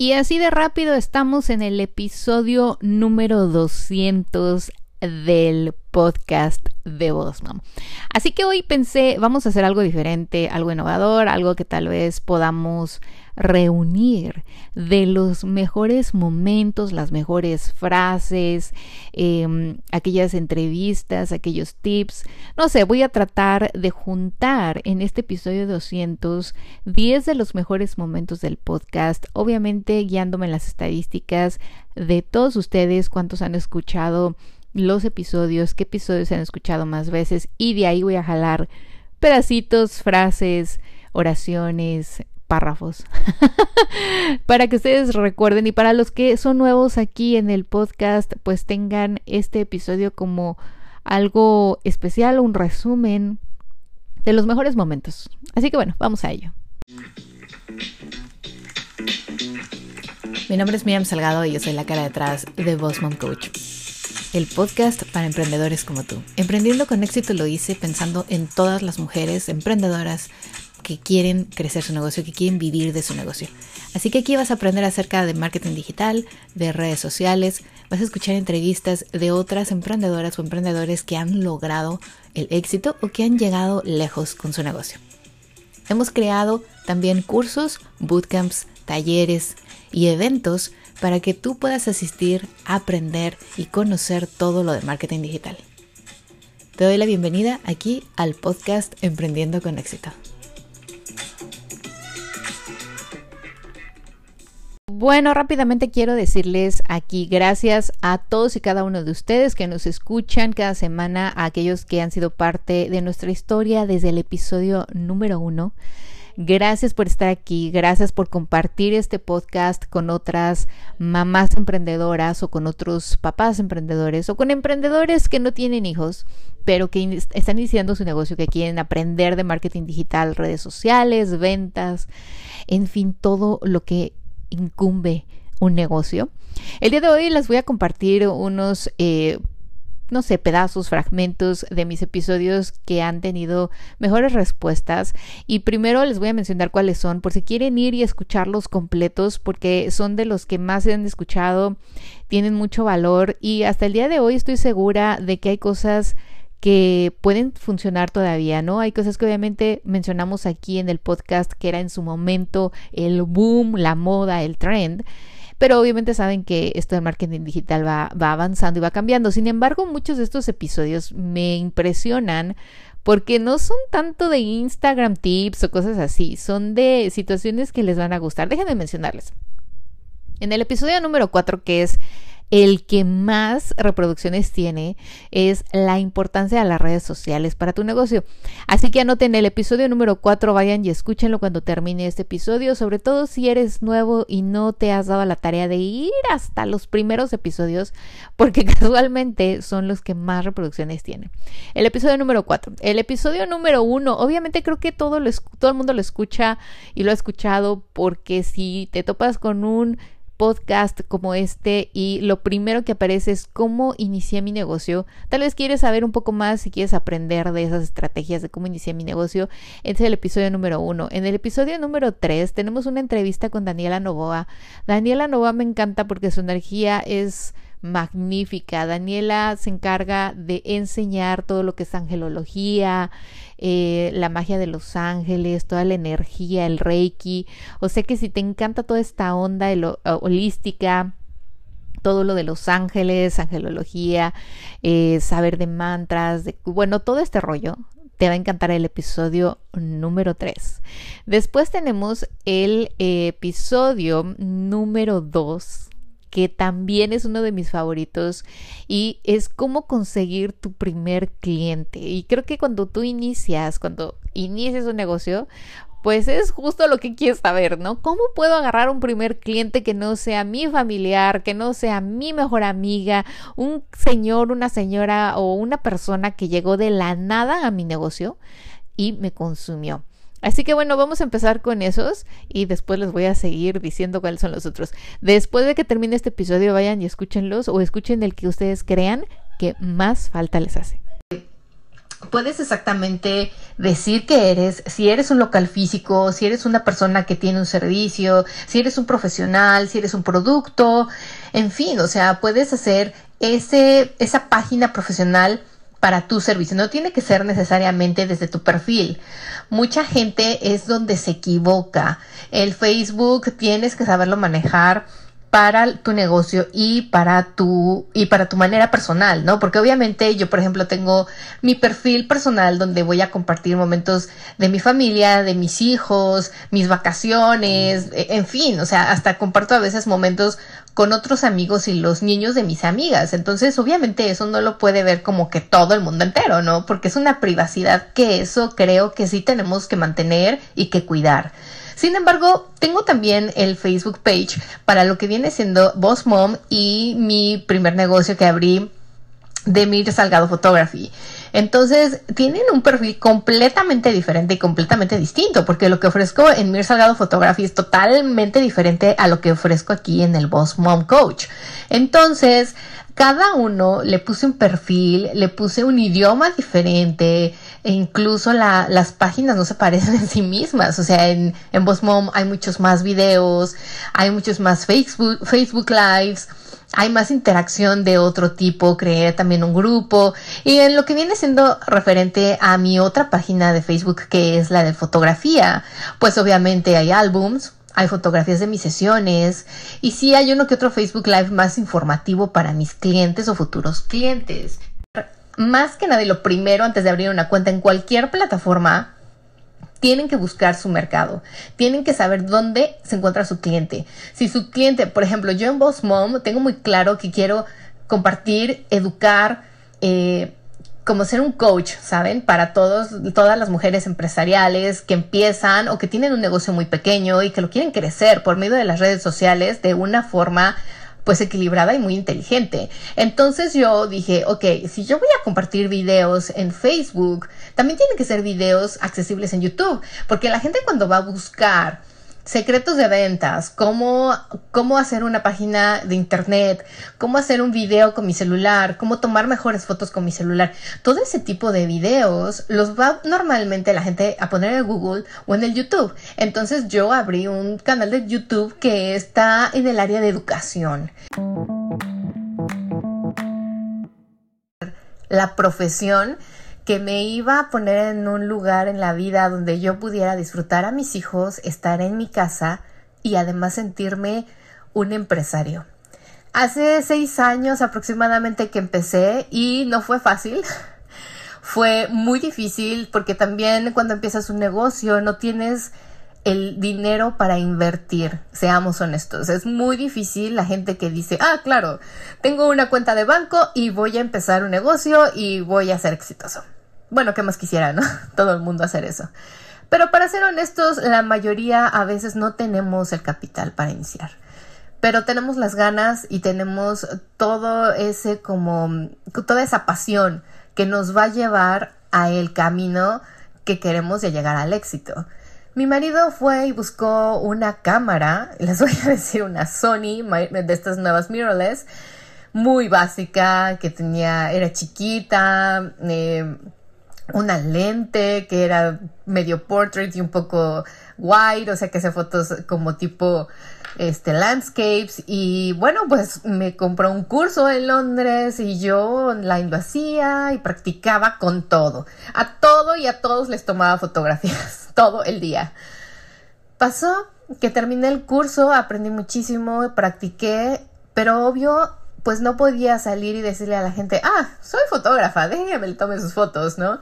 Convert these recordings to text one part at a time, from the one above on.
Y así de rápido estamos en el episodio número 200 del podcast de Bosman. Así que hoy pensé, vamos a hacer algo diferente, algo innovador, algo que tal vez podamos reunir de los mejores momentos, las mejores frases, em, aquellas entrevistas, aquellos tips. No sé, voy a tratar de juntar en este episodio 200 10 de los mejores momentos del podcast, obviamente guiándome en las estadísticas de todos ustedes, cuántos han escuchado los episodios, qué episodios han escuchado más veces y de ahí voy a jalar pedacitos, frases, oraciones, párrafos para que ustedes recuerden y para los que son nuevos aquí en el podcast pues tengan este episodio como algo especial, un resumen de los mejores momentos. Así que bueno, vamos a ello. Mi nombre es Miriam Salgado y yo soy la cara detrás de Boss Coach el podcast para emprendedores como tú. Emprendiendo con éxito lo hice pensando en todas las mujeres emprendedoras que quieren crecer su negocio, que quieren vivir de su negocio. Así que aquí vas a aprender acerca de marketing digital, de redes sociales, vas a escuchar entrevistas de otras emprendedoras o emprendedores que han logrado el éxito o que han llegado lejos con su negocio. Hemos creado también cursos, bootcamps, talleres y eventos para que tú puedas asistir, aprender y conocer todo lo de marketing digital. Te doy la bienvenida aquí al podcast Emprendiendo con éxito. Bueno, rápidamente quiero decirles aquí gracias a todos y cada uno de ustedes que nos escuchan cada semana, a aquellos que han sido parte de nuestra historia desde el episodio número uno. Gracias por estar aquí, gracias por compartir este podcast con otras mamás emprendedoras o con otros papás emprendedores o con emprendedores que no tienen hijos, pero que están iniciando su negocio, que quieren aprender de marketing digital, redes sociales, ventas, en fin, todo lo que incumbe un negocio. El día de hoy les voy a compartir unos, eh, no sé, pedazos, fragmentos de mis episodios que han tenido mejores respuestas. Y primero les voy a mencionar cuáles son, por si quieren ir y escucharlos completos, porque son de los que más se han escuchado, tienen mucho valor y hasta el día de hoy estoy segura de que hay cosas que pueden funcionar todavía, ¿no? Hay cosas que obviamente mencionamos aquí en el podcast que era en su momento el boom, la moda, el trend, pero obviamente saben que esto del marketing digital va, va avanzando y va cambiando. Sin embargo, muchos de estos episodios me impresionan porque no son tanto de Instagram tips o cosas así, son de situaciones que les van a gustar. Déjenme mencionarles. En el episodio número 4, que es el que más reproducciones tiene es la importancia de las redes sociales para tu negocio. Así que anoten el episodio número 4, vayan y escúchenlo cuando termine este episodio, sobre todo si eres nuevo y no te has dado la tarea de ir hasta los primeros episodios, porque casualmente son los que más reproducciones tienen. El episodio número 4. El episodio número 1, obviamente creo que todo, lo, todo el mundo lo escucha y lo ha escuchado porque si te topas con un podcast como este y lo primero que aparece es cómo inicié mi negocio. Tal vez quieres saber un poco más si quieres aprender de esas estrategias de cómo inicié mi negocio. Este es el episodio número uno. En el episodio número tres tenemos una entrevista con Daniela Novoa. Daniela Novoa me encanta porque su energía es magnífica. Daniela se encarga de enseñar todo lo que es angelología, eh, la magia de los ángeles, toda la energía, el reiki. O sea que si te encanta toda esta onda holística, todo lo de los ángeles, angelología, eh, saber de mantras, de, bueno, todo este rollo, te va a encantar el episodio número 3. Después tenemos el episodio número 2 que también es uno de mis favoritos y es cómo conseguir tu primer cliente. Y creo que cuando tú inicias, cuando inicias un negocio, pues es justo lo que quieres saber, ¿no? ¿Cómo puedo agarrar un primer cliente que no sea mi familiar, que no sea mi mejor amiga, un señor, una señora o una persona que llegó de la nada a mi negocio y me consumió? Así que bueno, vamos a empezar con esos y después les voy a seguir diciendo cuáles son los otros. Después de que termine este episodio, vayan y escúchenlos o escuchen el que ustedes crean que más falta les hace. puedes exactamente decir que eres, si eres un local físico, si eres una persona que tiene un servicio, si eres un profesional, si eres un producto, en fin, o sea, puedes hacer ese, esa página profesional para tu servicio. No tiene que ser necesariamente desde tu perfil. Mucha gente es donde se equivoca. El Facebook tienes que saberlo manejar para tu negocio y para tu y para tu manera personal, ¿no? Porque obviamente yo, por ejemplo, tengo mi perfil personal donde voy a compartir momentos de mi familia, de mis hijos, mis vacaciones, e, en fin, o sea, hasta comparto a veces momentos con otros amigos y los niños de mis amigas. Entonces, obviamente eso no lo puede ver como que todo el mundo entero, ¿no? Porque es una privacidad que eso creo que sí tenemos que mantener y que cuidar. Sin embargo, tengo también el Facebook page para lo que viene siendo Boss Mom y mi primer negocio que abrí de Mir Salgado Photography. Entonces, tienen un perfil completamente diferente y completamente distinto, porque lo que ofrezco en Mir Salgado Photography es totalmente diferente a lo que ofrezco aquí en el Boss Mom Coach. Entonces, cada uno le puse un perfil, le puse un idioma diferente, e incluso las páginas no se parecen en sí mismas. O sea, en, en Mom hay muchos más videos, hay muchos más Facebook, Facebook Lives, hay más interacción de otro tipo, creé también un grupo. Y en lo que viene siendo referente a mi otra página de Facebook, que es la de fotografía, pues obviamente hay álbums, hay fotografías de mis sesiones y sí hay uno que otro Facebook Live más informativo para mis clientes o futuros clientes más que nada, y lo primero antes de abrir una cuenta en cualquier plataforma, tienen que buscar su mercado, tienen que saber dónde se encuentra su cliente. Si su cliente, por ejemplo, yo en Boss Mom tengo muy claro que quiero compartir, educar, eh, como ser un coach, ¿saben? Para todos, todas las mujeres empresariales que empiezan o que tienen un negocio muy pequeño y que lo quieren crecer por medio de las redes sociales de una forma pues equilibrada y muy inteligente. Entonces yo dije, ok, si yo voy a compartir videos en Facebook, también tienen que ser videos accesibles en YouTube, porque la gente cuando va a buscar secretos de ventas, cómo, cómo hacer una página de internet, cómo hacer un video con mi celular, cómo tomar mejores fotos con mi celular. Todo ese tipo de videos los va normalmente la gente a poner en Google o en el YouTube. Entonces yo abrí un canal de YouTube que está en el área de educación. La profesión que me iba a poner en un lugar en la vida donde yo pudiera disfrutar a mis hijos, estar en mi casa y además sentirme un empresario. Hace seis años aproximadamente que empecé y no fue fácil. Fue muy difícil porque también cuando empiezas un negocio no tienes el dinero para invertir, seamos honestos. Es muy difícil la gente que dice, ah, claro, tengo una cuenta de banco y voy a empezar un negocio y voy a ser exitoso. Bueno, ¿qué más quisiera, no? Todo el mundo hacer eso. Pero para ser honestos, la mayoría a veces no tenemos el capital para iniciar. Pero tenemos las ganas y tenemos todo ese como, toda esa pasión que nos va a llevar a el camino que queremos de llegar al éxito. Mi marido fue y buscó una cámara, les voy a decir una Sony de estas nuevas mirrorless, muy básica, que tenía, era chiquita, eh, una lente que era medio portrait y un poco wide, o sea que hace fotos como tipo este landscapes y bueno pues me compró un curso en Londres y yo online lo hacía y practicaba con todo a todo y a todos les tomaba fotografías todo el día pasó que terminé el curso aprendí muchísimo practiqué pero obvio pues no podía salir y decirle a la gente, ah, soy fotógrafa, déjeme le tome sus fotos, ¿no?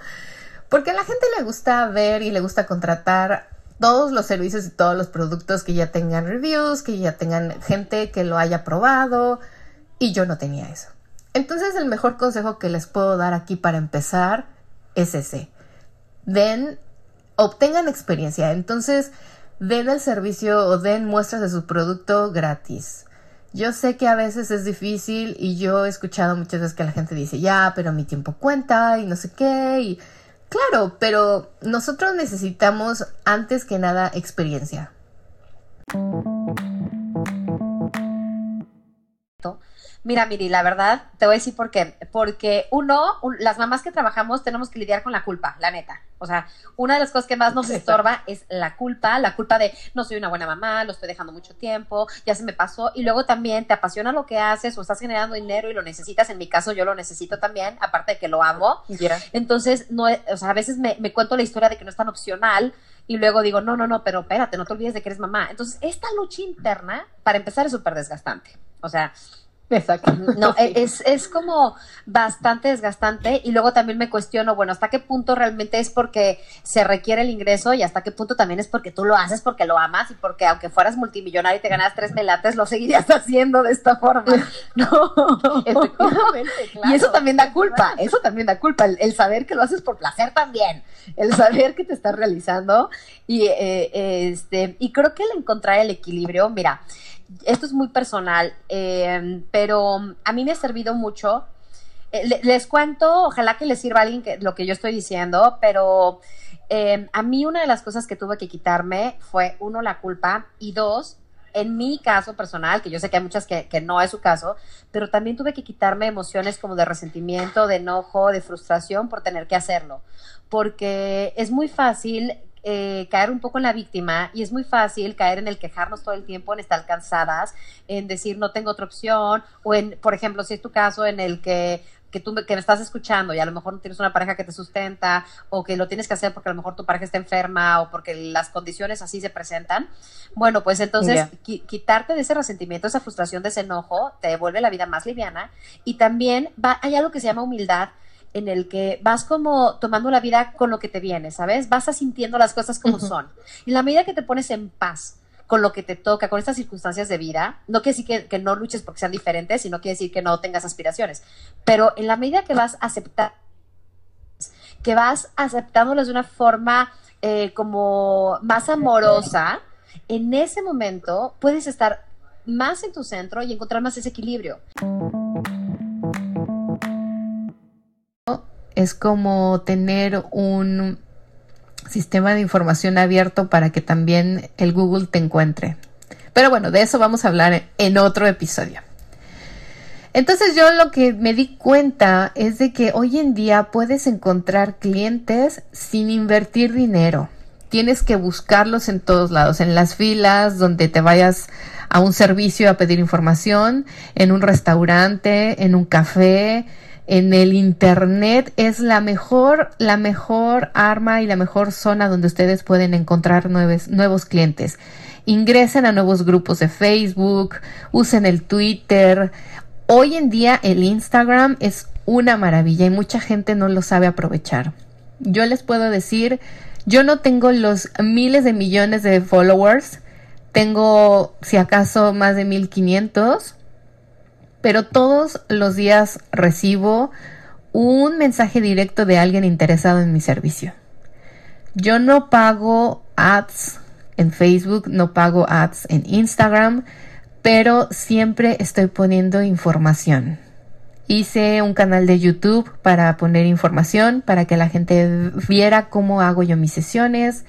Porque a la gente le gusta ver y le gusta contratar todos los servicios y todos los productos que ya tengan reviews, que ya tengan gente que lo haya probado, y yo no tenía eso. Entonces el mejor consejo que les puedo dar aquí para empezar es ese. Den, obtengan experiencia. Entonces, den el servicio o den muestras de su producto gratis. Yo sé que a veces es difícil y yo he escuchado muchas veces que la gente dice, ya, pero mi tiempo cuenta y no sé qué. Y claro, pero nosotros necesitamos antes que nada experiencia. Mira, Miri, la verdad, te voy a decir por qué. Porque uno, las mamás que trabajamos tenemos que lidiar con la culpa, la neta. O sea, una de las cosas que más nos estorba es la culpa, la culpa de no soy una buena mamá, lo estoy dejando mucho tiempo, ya se me pasó. Y luego también te apasiona lo que haces o estás generando dinero y lo necesitas. En mi caso, yo lo necesito también, aparte de que lo amo. Entonces, no, o sea, a veces me, me cuento la historia de que no es tan opcional y luego digo, no, no, no, pero espérate, no te olvides de que eres mamá. Entonces, esta lucha interna, para empezar, es súper desgastante. O sea, Exacto. No, es, es como bastante desgastante y luego también me cuestiono, bueno, hasta qué punto realmente es porque se requiere el ingreso y hasta qué punto también es porque tú lo haces porque lo amas y porque aunque fueras multimillonario y te ganas tres melates, lo seguirías haciendo de esta forma. No, Y eso también da culpa, eso también da culpa, el, saber que lo haces por placer también, el saber que te estás realizando y, eh, este, y creo que el encontrar el equilibrio, mira, esto es muy personal, eh, pero a mí me ha servido mucho. Eh, les cuento, ojalá que les sirva a alguien lo que yo estoy diciendo, pero eh, a mí una de las cosas que tuve que quitarme fue, uno, la culpa y dos, en mi caso personal, que yo sé que hay muchas que, no es su caso, pero también tuve que quitarme emociones como de resentimiento, de enojo, de frustración por tener que hacerlo, porque es muy fácil eh, caer un poco en la víctima y es muy fácil caer en el quejarnos todo el tiempo, en estar cansadas, en decir no tengo otra opción o en, por ejemplo, si es tu caso en el que que tú que me estás escuchando y a lo mejor no tienes una pareja que te sustenta o que lo tienes que hacer porque a lo mejor tu pareja está enferma o porque las condiciones así se presentan, bueno, pues entonces quitarte de ese resentimiento, esa frustración, de ese enojo, te vuelve la vida más liviana y también va, hay algo que se llama humildad en el que vas como tomando la vida con lo que te viene, ¿sabes? Vas sintiendo las cosas como son. Y la medida que te pones en paz con lo que te toca, con estas circunstancias de vida, no quiere decir que, no luches porque sean diferentes, sino quiere decir que no tengas aspiraciones. Pero en la medida que vas a aceptar, que vas aceptándolas de una forma eh, como más amorosa, en ese momento puedes estar más en tu centro y encontrar más ese equilibrio. Es como tener un sistema de información abierto para que también el Google te encuentre. Pero bueno, de eso vamos a hablar en otro episodio. Entonces yo lo que me di cuenta es de que hoy en día puedes encontrar clientes sin invertir dinero. Tienes que buscarlos en todos lados, en las filas, donde te vayas a un servicio a pedir información, en un restaurante, en un café, en el internet es la mejor, la mejor arma y la mejor zona donde ustedes pueden encontrar nuevos, nuevos clientes. Ingresen a nuevos grupos de Facebook, usen el Twitter. Hoy en día el Instagram es una maravilla y mucha gente no lo sabe aprovechar. Yo les puedo decir, yo no tengo los miles de millones de followers, tengo si acaso más de 1500 pero todos los días recibo un mensaje directo de alguien interesado en mi servicio. Yo no pago ads en Facebook, no pago ads en Instagram, pero siempre estoy poniendo información. Hice un canal de YouTube para poner información, para que la gente viera cómo hago yo mis sesiones,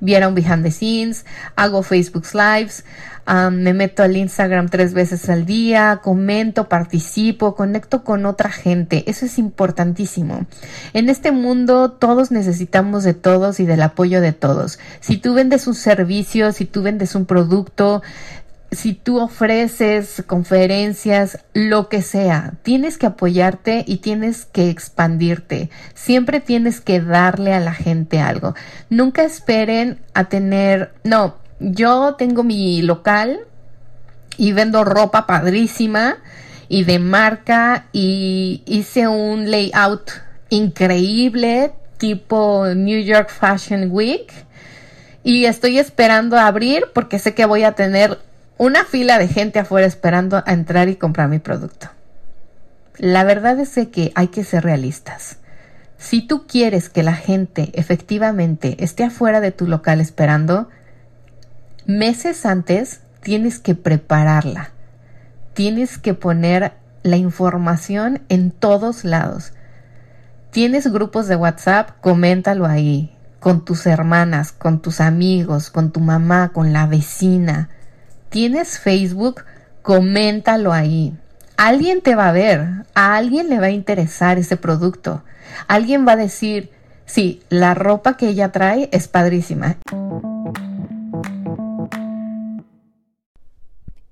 viera un behind the scenes, hago Facebook Lives, me meto al Instagram tres veces al día, comento, participo, conecto con otra gente. Eso es importantísimo. En este mundo todos necesitamos de todos y del apoyo de todos. Si tú vendes un servicio, si tú vendes un producto, si tú ofreces conferencias, lo que sea, tienes que apoyarte y tienes que expandirte. Siempre tienes que darle a la gente algo. Nunca esperen a tener, no, yo tengo mi local y vendo ropa padrísima y de marca y hice un layout increíble tipo New York Fashion Week y estoy esperando a abrir porque sé que voy a tener una fila de gente afuera esperando a entrar y comprar mi producto. La verdad es que hay que ser realistas. Si tú quieres que la gente efectivamente esté afuera de tu local esperando, meses antes tienes que prepararla. Tienes que poner la información en todos lados. Tienes grupos de WhatsApp, coméntalo ahí, con tus hermanas, con tus amigos, con tu mamá, con la vecina. Tienes Facebook, coméntalo ahí. alguien te va a ver, a alguien le va a interesar ese producto. Alguien va a decir, sí, la ropa que ella trae es padrísima.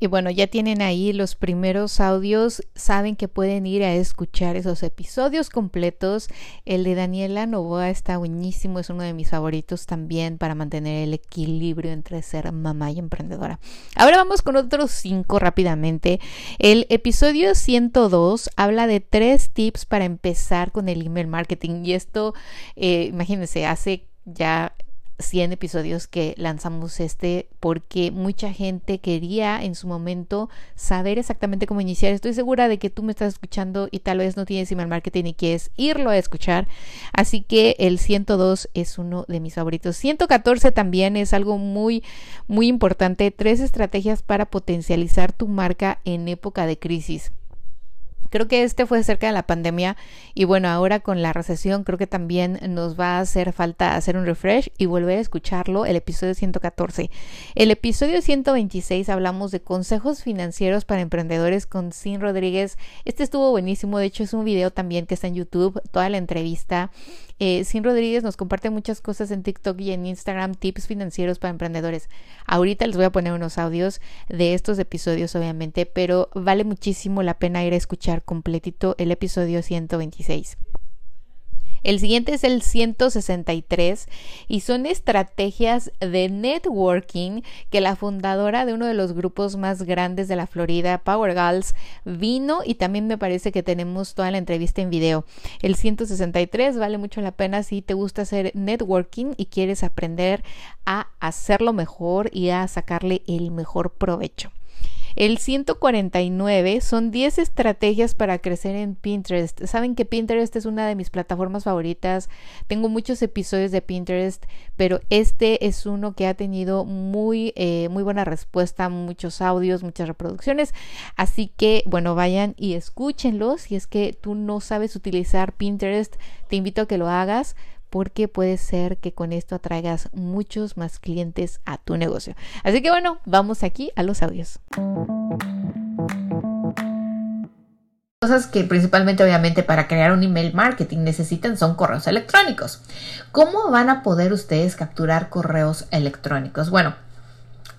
Y bueno, ya tienen ahí los primeros audios, saben que pueden ir a escuchar esos episodios completos. El de Daniela Novoa está buenísimo, es uno de mis favoritos también para mantener el equilibrio entre ser mamá y emprendedora. Ahora vamos con otros cinco rápidamente. El episodio 102 habla de tres tips para empezar con el email marketing y esto, eh, imagínense, hace ya 100 episodios que lanzamos este porque mucha gente quería en su momento saber exactamente cómo iniciar. Estoy segura de que tú me estás escuchando y tal vez no tienes email marketing y quieres irlo a escuchar. Así que el 102 es uno de mis favoritos. 114 también es algo muy, muy importante. Tres estrategias para potencializar tu marca en época de crisis. Creo que este fue cerca de la pandemia y bueno, ahora con la recesión creo que también nos va a hacer falta hacer un refresh y volver a escucharlo, el episodio 114. El episodio 126 hablamos de consejos financieros para emprendedores con Sin Rodríguez. Este estuvo buenísimo, de hecho es un video también que está en YouTube, toda la entrevista. Eh, Sin Rodríguez nos comparte muchas cosas en TikTok y en Instagram, tips financieros para emprendedores. Ahorita les voy a poner unos audios de estos episodios obviamente, pero vale muchísimo la pena ir a escuchar completito el episodio 126. El siguiente es el 163 y son estrategias de networking que la fundadora de uno de los grupos más grandes de la Florida, Power Girls, vino y también me parece que tenemos toda la entrevista en video. El 163 vale mucho la pena si te gusta hacer networking y quieres aprender a hacerlo mejor y a sacarle el mejor provecho. El 149 son 10 estrategias para crecer en Pinterest. Saben que Pinterest es una de mis plataformas favoritas. Tengo muchos episodios de Pinterest, pero este es uno que ha tenido muy, eh, muy buena respuesta, muchos audios, muchas reproducciones. Así que, bueno, vayan y escúchenlos. Si es que tú no sabes utilizar Pinterest, te invito a que lo hagas porque puede ser que con esto atraigas muchos más clientes a tu negocio. Así que bueno, vamos aquí a los audios. Cosas que principalmente obviamente para crear un email marketing necesitan son correos electrónicos. ¿Cómo van a poder ustedes capturar correos electrónicos? Bueno,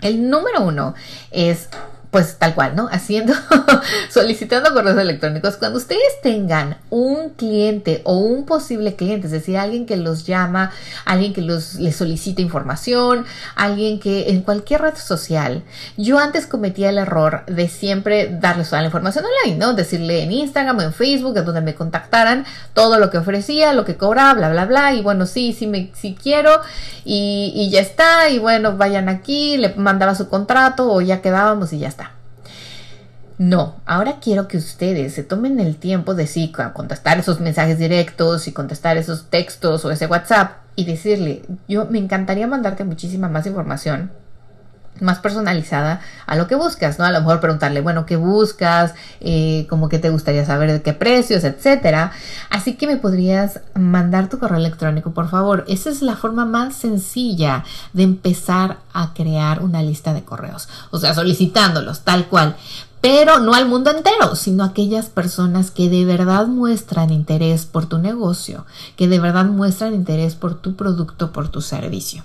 el número uno es pues tal cual, ¿no? Haciendo, solicitando correos electrónicos. Cuando ustedes tengan un cliente o un posible cliente, es decir, alguien que los llama, alguien que los, les solicita información, alguien que en cualquier red social, yo antes cometía el error de siempre darles toda la información online, ¿no? Decirle en Instagram o en Facebook, en donde me contactaran, todo lo que ofrecía, lo que cobraba, bla, bla, bla, y bueno, sí, sí, me, sí quiero, y, y ya está, y bueno, vayan aquí, le mandaba su contrato o ya quedábamos y ya está. No, ahora quiero que ustedes se tomen el tiempo de sí contestar esos mensajes directos y contestar esos textos o ese WhatsApp y decirle, yo me encantaría mandarte muchísima más información más personalizada a lo que buscas, ¿no? A lo mejor preguntarle, bueno, ¿qué buscas? Eh, como que te gustaría saber de qué precios, etcétera. Así que me podrías mandar tu correo electrónico, por favor. Esa es la forma más sencilla de empezar a crear una lista de correos. O sea, solicitándolos, tal cual pero no al mundo entero, sino a aquellas personas que de verdad muestran interés por tu negocio, que de verdad muestran interés por tu producto, por tu servicio.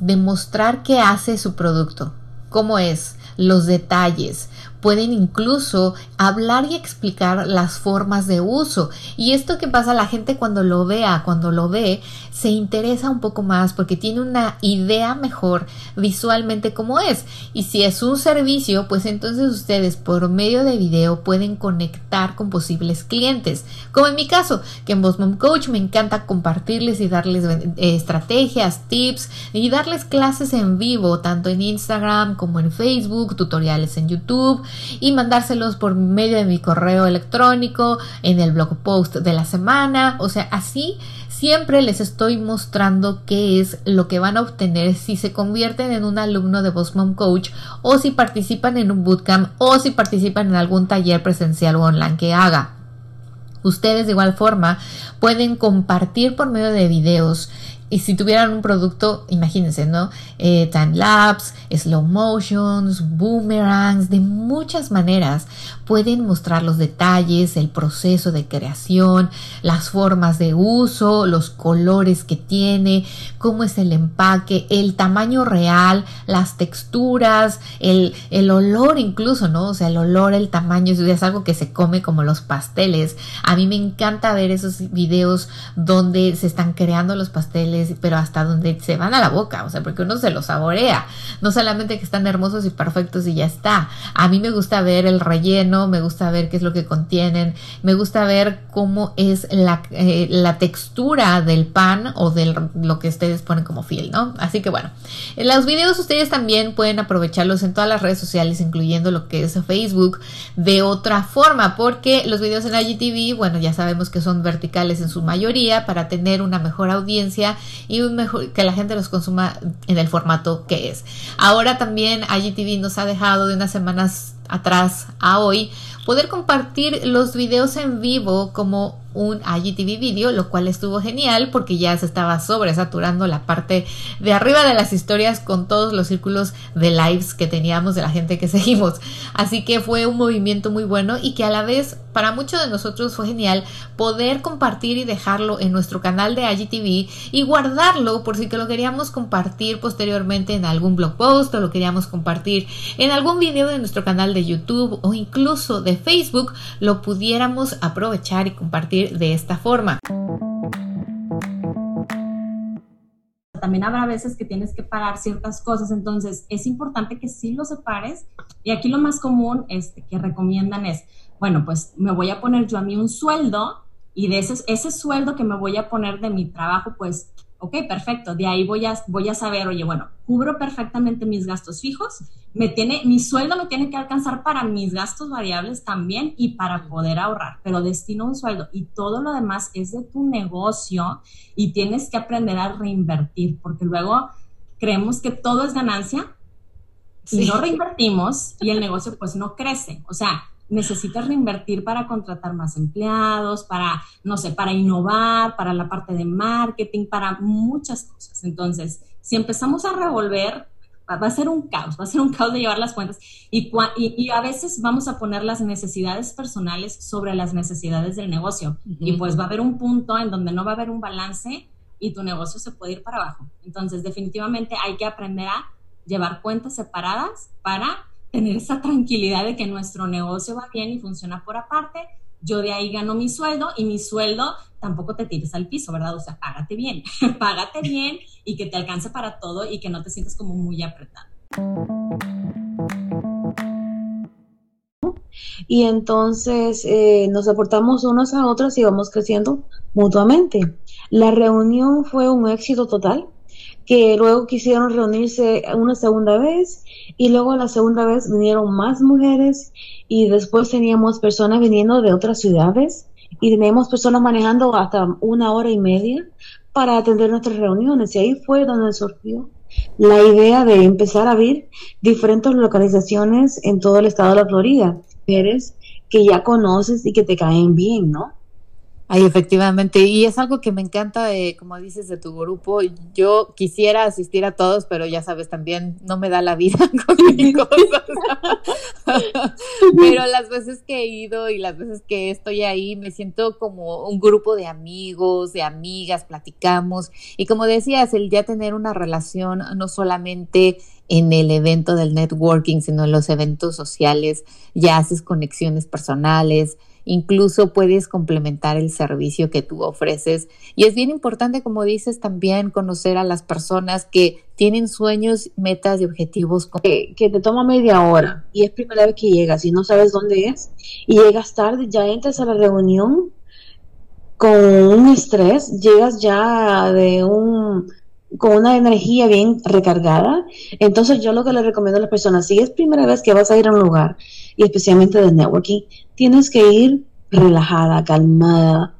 Demostrar qué hace su producto, cómo es, los detalles, pueden incluso hablar y explicar las formas de uso. Y esto que pasa, la gente cuando lo vea, cuando lo ve, se interesa un poco más porque tiene una idea mejor visualmente cómo es. Y si es un servicio, pues entonces ustedes por medio de video pueden conectar con posibles clientes. Como en mi caso, que en Boss Coach me encanta compartirles y darles eh, estrategias, tips y darles clases en vivo, tanto en Instagram como en Facebook, tutoriales en YouTube y mandárselos por medio de mi correo electrónico, en el blog post de la semana, o sea, así siempre les estoy mostrando qué es lo que van a obtener si se convierten en un alumno de Boss Coach o si participan en un bootcamp o si participan en algún taller presencial o online que haga. Ustedes de igual forma pueden compartir por medio de videos y si tuvieran un producto, imagínense, ¿no? Eh, time lapse, slow motions, boomerangs, de muchas maneras pueden mostrar los detalles, el proceso de creación, las formas de uso, los colores que tiene, cómo es el empaque, el tamaño real, las texturas, el, el olor incluso, ¿no? O sea, el olor, el tamaño, es algo que se come como los pasteles. A mí me encanta ver esos videos donde se están creando los pasteles, pero hasta donde se van a la boca, o sea, porque uno se los saborea. No solamente que están hermosos y perfectos y ya está. A mí me gusta ver el relleno, me gusta ver qué es lo que contienen, me gusta ver cómo es la, eh, la textura del pan o de lo que ustedes ponen como fiel, ¿no? Así que bueno, los videos ustedes también pueden aprovecharlos en todas las redes sociales, incluyendo lo que es Facebook, de otra forma, porque los videos en IGTV, bueno, ya sabemos que son verticales en su mayoría para tener una mejor audiencia y un mejor, que la gente los consuma en el formato que es. Ahora también IGTV nos ha dejado de unas semanas atrás a hoy poder compartir los videos en vivo como un IGTV video, lo cual estuvo genial porque ya se estaba sobresaturando la parte de arriba de las historias con todos los círculos de lives que teníamos de la gente que seguimos. Así que fue un movimiento muy bueno y que a la vez para muchos de nosotros fue genial poder compartir y dejarlo en nuestro canal de IGTV y guardarlo por si que lo queríamos compartir posteriormente en algún blog post o lo queríamos compartir en algún video de nuestro canal de YouTube o incluso de Facebook, lo pudiéramos aprovechar y compartir de esta forma. También habrá veces que tienes que pagar ciertas cosas, entonces es importante que sí lo separes. Y aquí lo más común este, que recomiendan es, bueno, pues me voy a poner yo a mí un sueldo y de ese, ese sueldo que me voy a poner de mi trabajo, pues ok, perfecto, de ahí voy a, voy a saber, oye, bueno, cubro perfectamente mis gastos fijos, me tiene, mi sueldo me tiene que alcanzar para mis gastos variables también y para poder ahorrar, pero destino un sueldo y todo lo demás es de tu negocio y tienes que aprender a reinvertir, porque luego creemos que todo es ganancia y no reinvertimos y el negocio pues no crece, o sea, necesitas reinvertir para contratar más empleados, para, no sé, para innovar, para la parte de marketing, para muchas cosas. Entonces, si empezamos a revolver, va a ser un caos, va a ser un caos de llevar las cuentas y, y, a veces vamos a poner las necesidades personales sobre las necesidades del negocio y pues va a haber un punto en donde no va a haber un balance y tu negocio se puede ir para abajo. Entonces, definitivamente hay que aprender a llevar cuentas separadas para tener esa tranquilidad de que nuestro negocio va bien y funciona por aparte. Yo de ahí gano mi sueldo y mi sueldo tampoco te tires al piso, ¿verdad? O sea, págate bien, págate bien y que te alcance para todo y que no te sientas como muy apretado. Y entonces eh, nos aportamos unos a otros y vamos creciendo mutuamente. La reunión fue un éxito total que luego quisieron reunirse una segunda vez y luego la segunda vez vinieron más mujeres y después teníamos personas viniendo de otras ciudades y teníamos personas manejando hasta una hora y media para atender nuestras reuniones y ahí fue donde surgió la idea de empezar a ver diferentes localizaciones en todo el estado de la Florida, mujeres que ya conoces y que te caen bien, ¿no? Ay, efectivamente, y es algo que me encanta, de, como dices, de tu grupo. Yo quisiera asistir a todos, pero ya sabes, también no me da la vida con mis cosas. pero las veces que he ido y las veces que estoy ahí, me siento como un grupo de amigos, de amigas, platicamos. Y como decías, el ya tener una relación no solamente en el evento del networking, sino en los eventos sociales, ya haces conexiones personales incluso puedes complementar el servicio que tú ofreces. Y es bien importante, como dices, también conocer a las personas que tienen sueños, metas y objetivos. Que, te toma media hora y es primera vez que llegas y no sabes dónde es y llegas tarde, ya entras a la reunión con un estrés, llegas ya de un con una energía bien recargada. Entonces yo lo que le recomiendo a las personas, si es primera vez que vas a ir a un lugar, y especialmente de networking, tienes que ir relajada, calmada,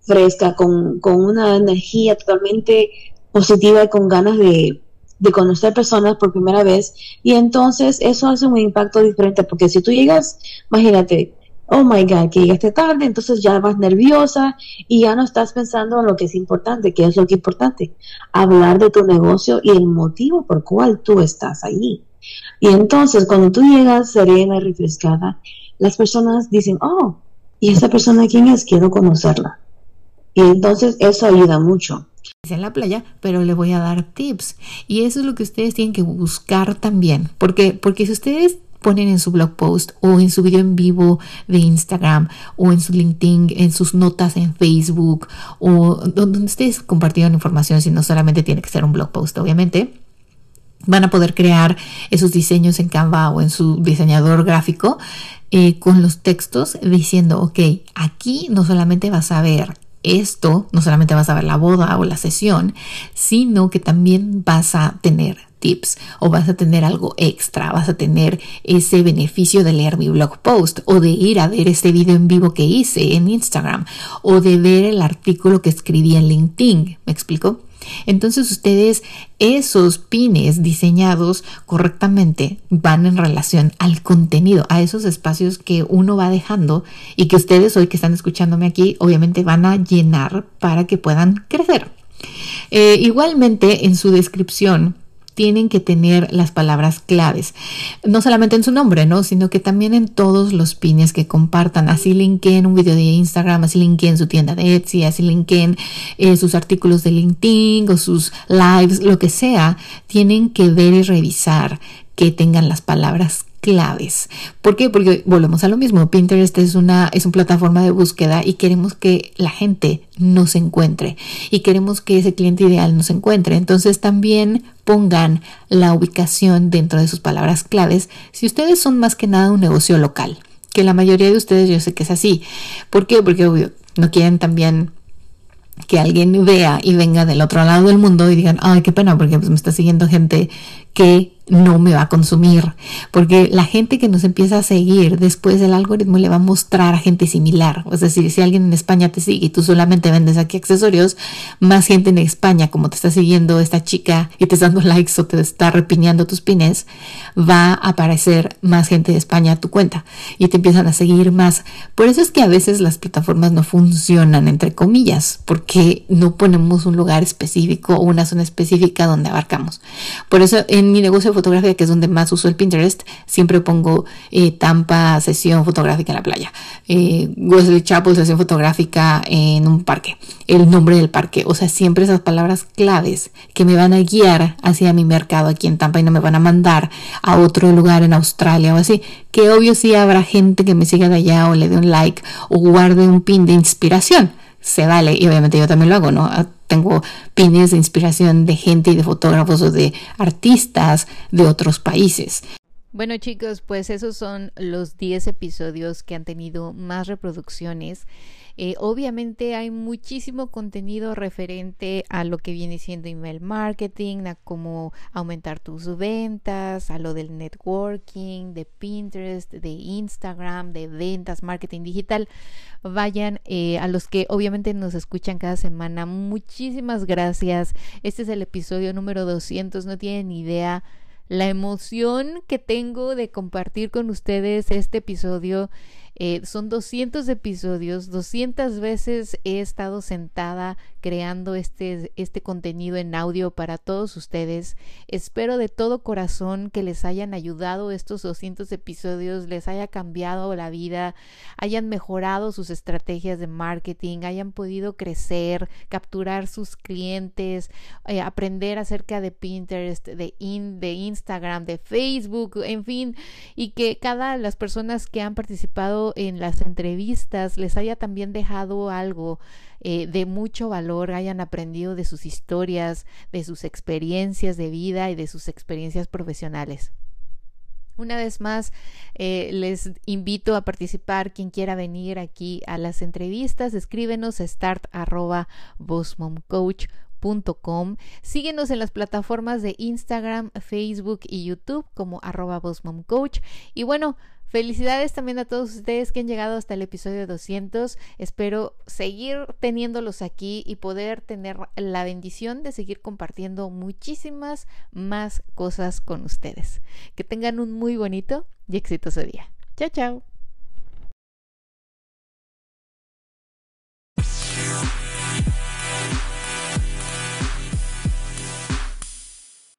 fresca, con, una energía totalmente positiva y con ganas de, de conocer personas por primera vez. Y entonces eso hace un impacto diferente, porque si tú llegas, imagínate, oh my God, que llegaste tarde, entonces ya vas nerviosa y ya no estás pensando en lo que es importante, que es lo que es importante, hablar de tu negocio y el motivo por cual tú estás allí. Y entonces cuando tú llegas serena y refrescada, las personas dicen, oh, ¿y esa persona quién es? Quiero conocerla. Y entonces eso ayuda mucho en la playa, pero le voy a dar tips. Y eso es lo que ustedes tienen que buscar también. Porque, porque si ustedes ponen en su blog post o en su video en vivo de Instagram o en su LinkedIn, en sus notas en Facebook o donde ustedes compartieron información, si no solamente tiene que ser un blog post, obviamente. Van a poder crear esos diseños en Canva o en su diseñador gráfico eh, con los textos diciendo, ok, aquí no solamente vas a ver esto, no solamente vas a ver la boda o la sesión, sino que también vas a tener tips o vas a tener algo extra, vas a tener ese beneficio de leer mi blog post o de ir a ver este video en vivo que hice en Instagram o de ver el artículo que escribí en LinkedIn. ¿Me explico? Entonces ustedes esos pines diseñados correctamente van en relación al contenido, a esos espacios que uno va dejando y que ustedes hoy que están escuchándome aquí obviamente van a llenar para que puedan crecer. Eh, igualmente en su descripción tienen que tener las palabras claves, no solamente en su nombre, ¿no? Sino que también en todos los pines que compartan. Así linken un video de Instagram, así linken su tienda de Etsy, así linken eh, sus artículos de LinkedIn o sus lives, lo que sea. Tienen que ver y revisar que tengan las palabras claves. ¿Por qué? Porque volvemos a lo mismo. Pinterest es una, es una plataforma de búsqueda y queremos que la gente nos encuentre y queremos que ese cliente ideal nos encuentre. Entonces también pongan la ubicación dentro de sus palabras claves si ustedes son más que nada un negocio local. Que la mayoría de ustedes yo sé que es así. ¿Por qué? Porque obvio, no quieren también que alguien vea y venga del otro lado del mundo y digan, ay, qué pena, porque pues me está siguiendo gente que no me va a consumir, porque la gente que nos empieza a seguir después el algoritmo le va a mostrar a gente similar. Es decir, si alguien en España te sigue y tú solamente vendes aquí accesorios, más gente en España, como te está siguiendo esta chica y te está dando likes o te está repiñando tus pines, va a aparecer más gente de España a tu cuenta y te empiezan a seguir más. Por eso es que a veces las plataformas no funcionan, entre comillas, porque no ponemos un lugar específico o una zona específica donde abarcamos. Por eso en mi negocio que es donde más uso el Pinterest, siempre pongo eh, Tampa sesión fotográfica en la playa, eh, Wesley Chapel sesión fotográfica en un parque, el nombre del parque, o sea, siempre esas palabras claves que me van a guiar hacia mi mercado aquí en Tampa y no me van a mandar a otro lugar en Australia o así, que obvio sí habrá gente que me siga de allá o le dé un like o guarde un pin de inspiración se vale y obviamente yo también lo hago, ¿no? Ah, tengo pines de inspiración de gente y de fotógrafos o de artistas de otros países. Bueno chicos, pues esos son los 10 episodios que han tenido más reproducciones. Eh, obviamente hay muchísimo contenido referente a lo que viene siendo email marketing, a cómo aumentar tus ventas, a lo del networking, de Pinterest, de Instagram, de ventas, marketing digital. Vayan eh, a los que obviamente nos escuchan cada semana. Muchísimas gracias. Este es el episodio número 200. No tienen idea la emoción que tengo de compartir con ustedes este episodio. Eh, son 200 episodios, 200 veces he estado sentada creando este, este contenido en audio para todos ustedes. Espero de todo corazón que les hayan ayudado estos 200 episodios, les haya cambiado la vida, hayan mejorado sus estrategias de marketing, hayan podido crecer, capturar sus clientes, eh, aprender acerca de Pinterest, de, de Instagram, de Facebook, en fin, y que cada las personas que han participado en las entrevistas les haya también dejado algo eh, de mucho valor, hayan aprendido de sus historias, de sus experiencias de vida y de sus experiencias profesionales. Una vez más, eh, les invito a participar. Quien quiera venir aquí a las entrevistas, escríbenos a start Síguenos en las plataformas de Instagram, Facebook y YouTube como arroba Y bueno, Felicidades también a todos ustedes que han llegado hasta el episodio 200. Espero seguir teniéndolos aquí y poder tener la bendición de seguir compartiendo muchísimas más cosas con ustedes. Que tengan un muy bonito y exitoso día. Chao, chao.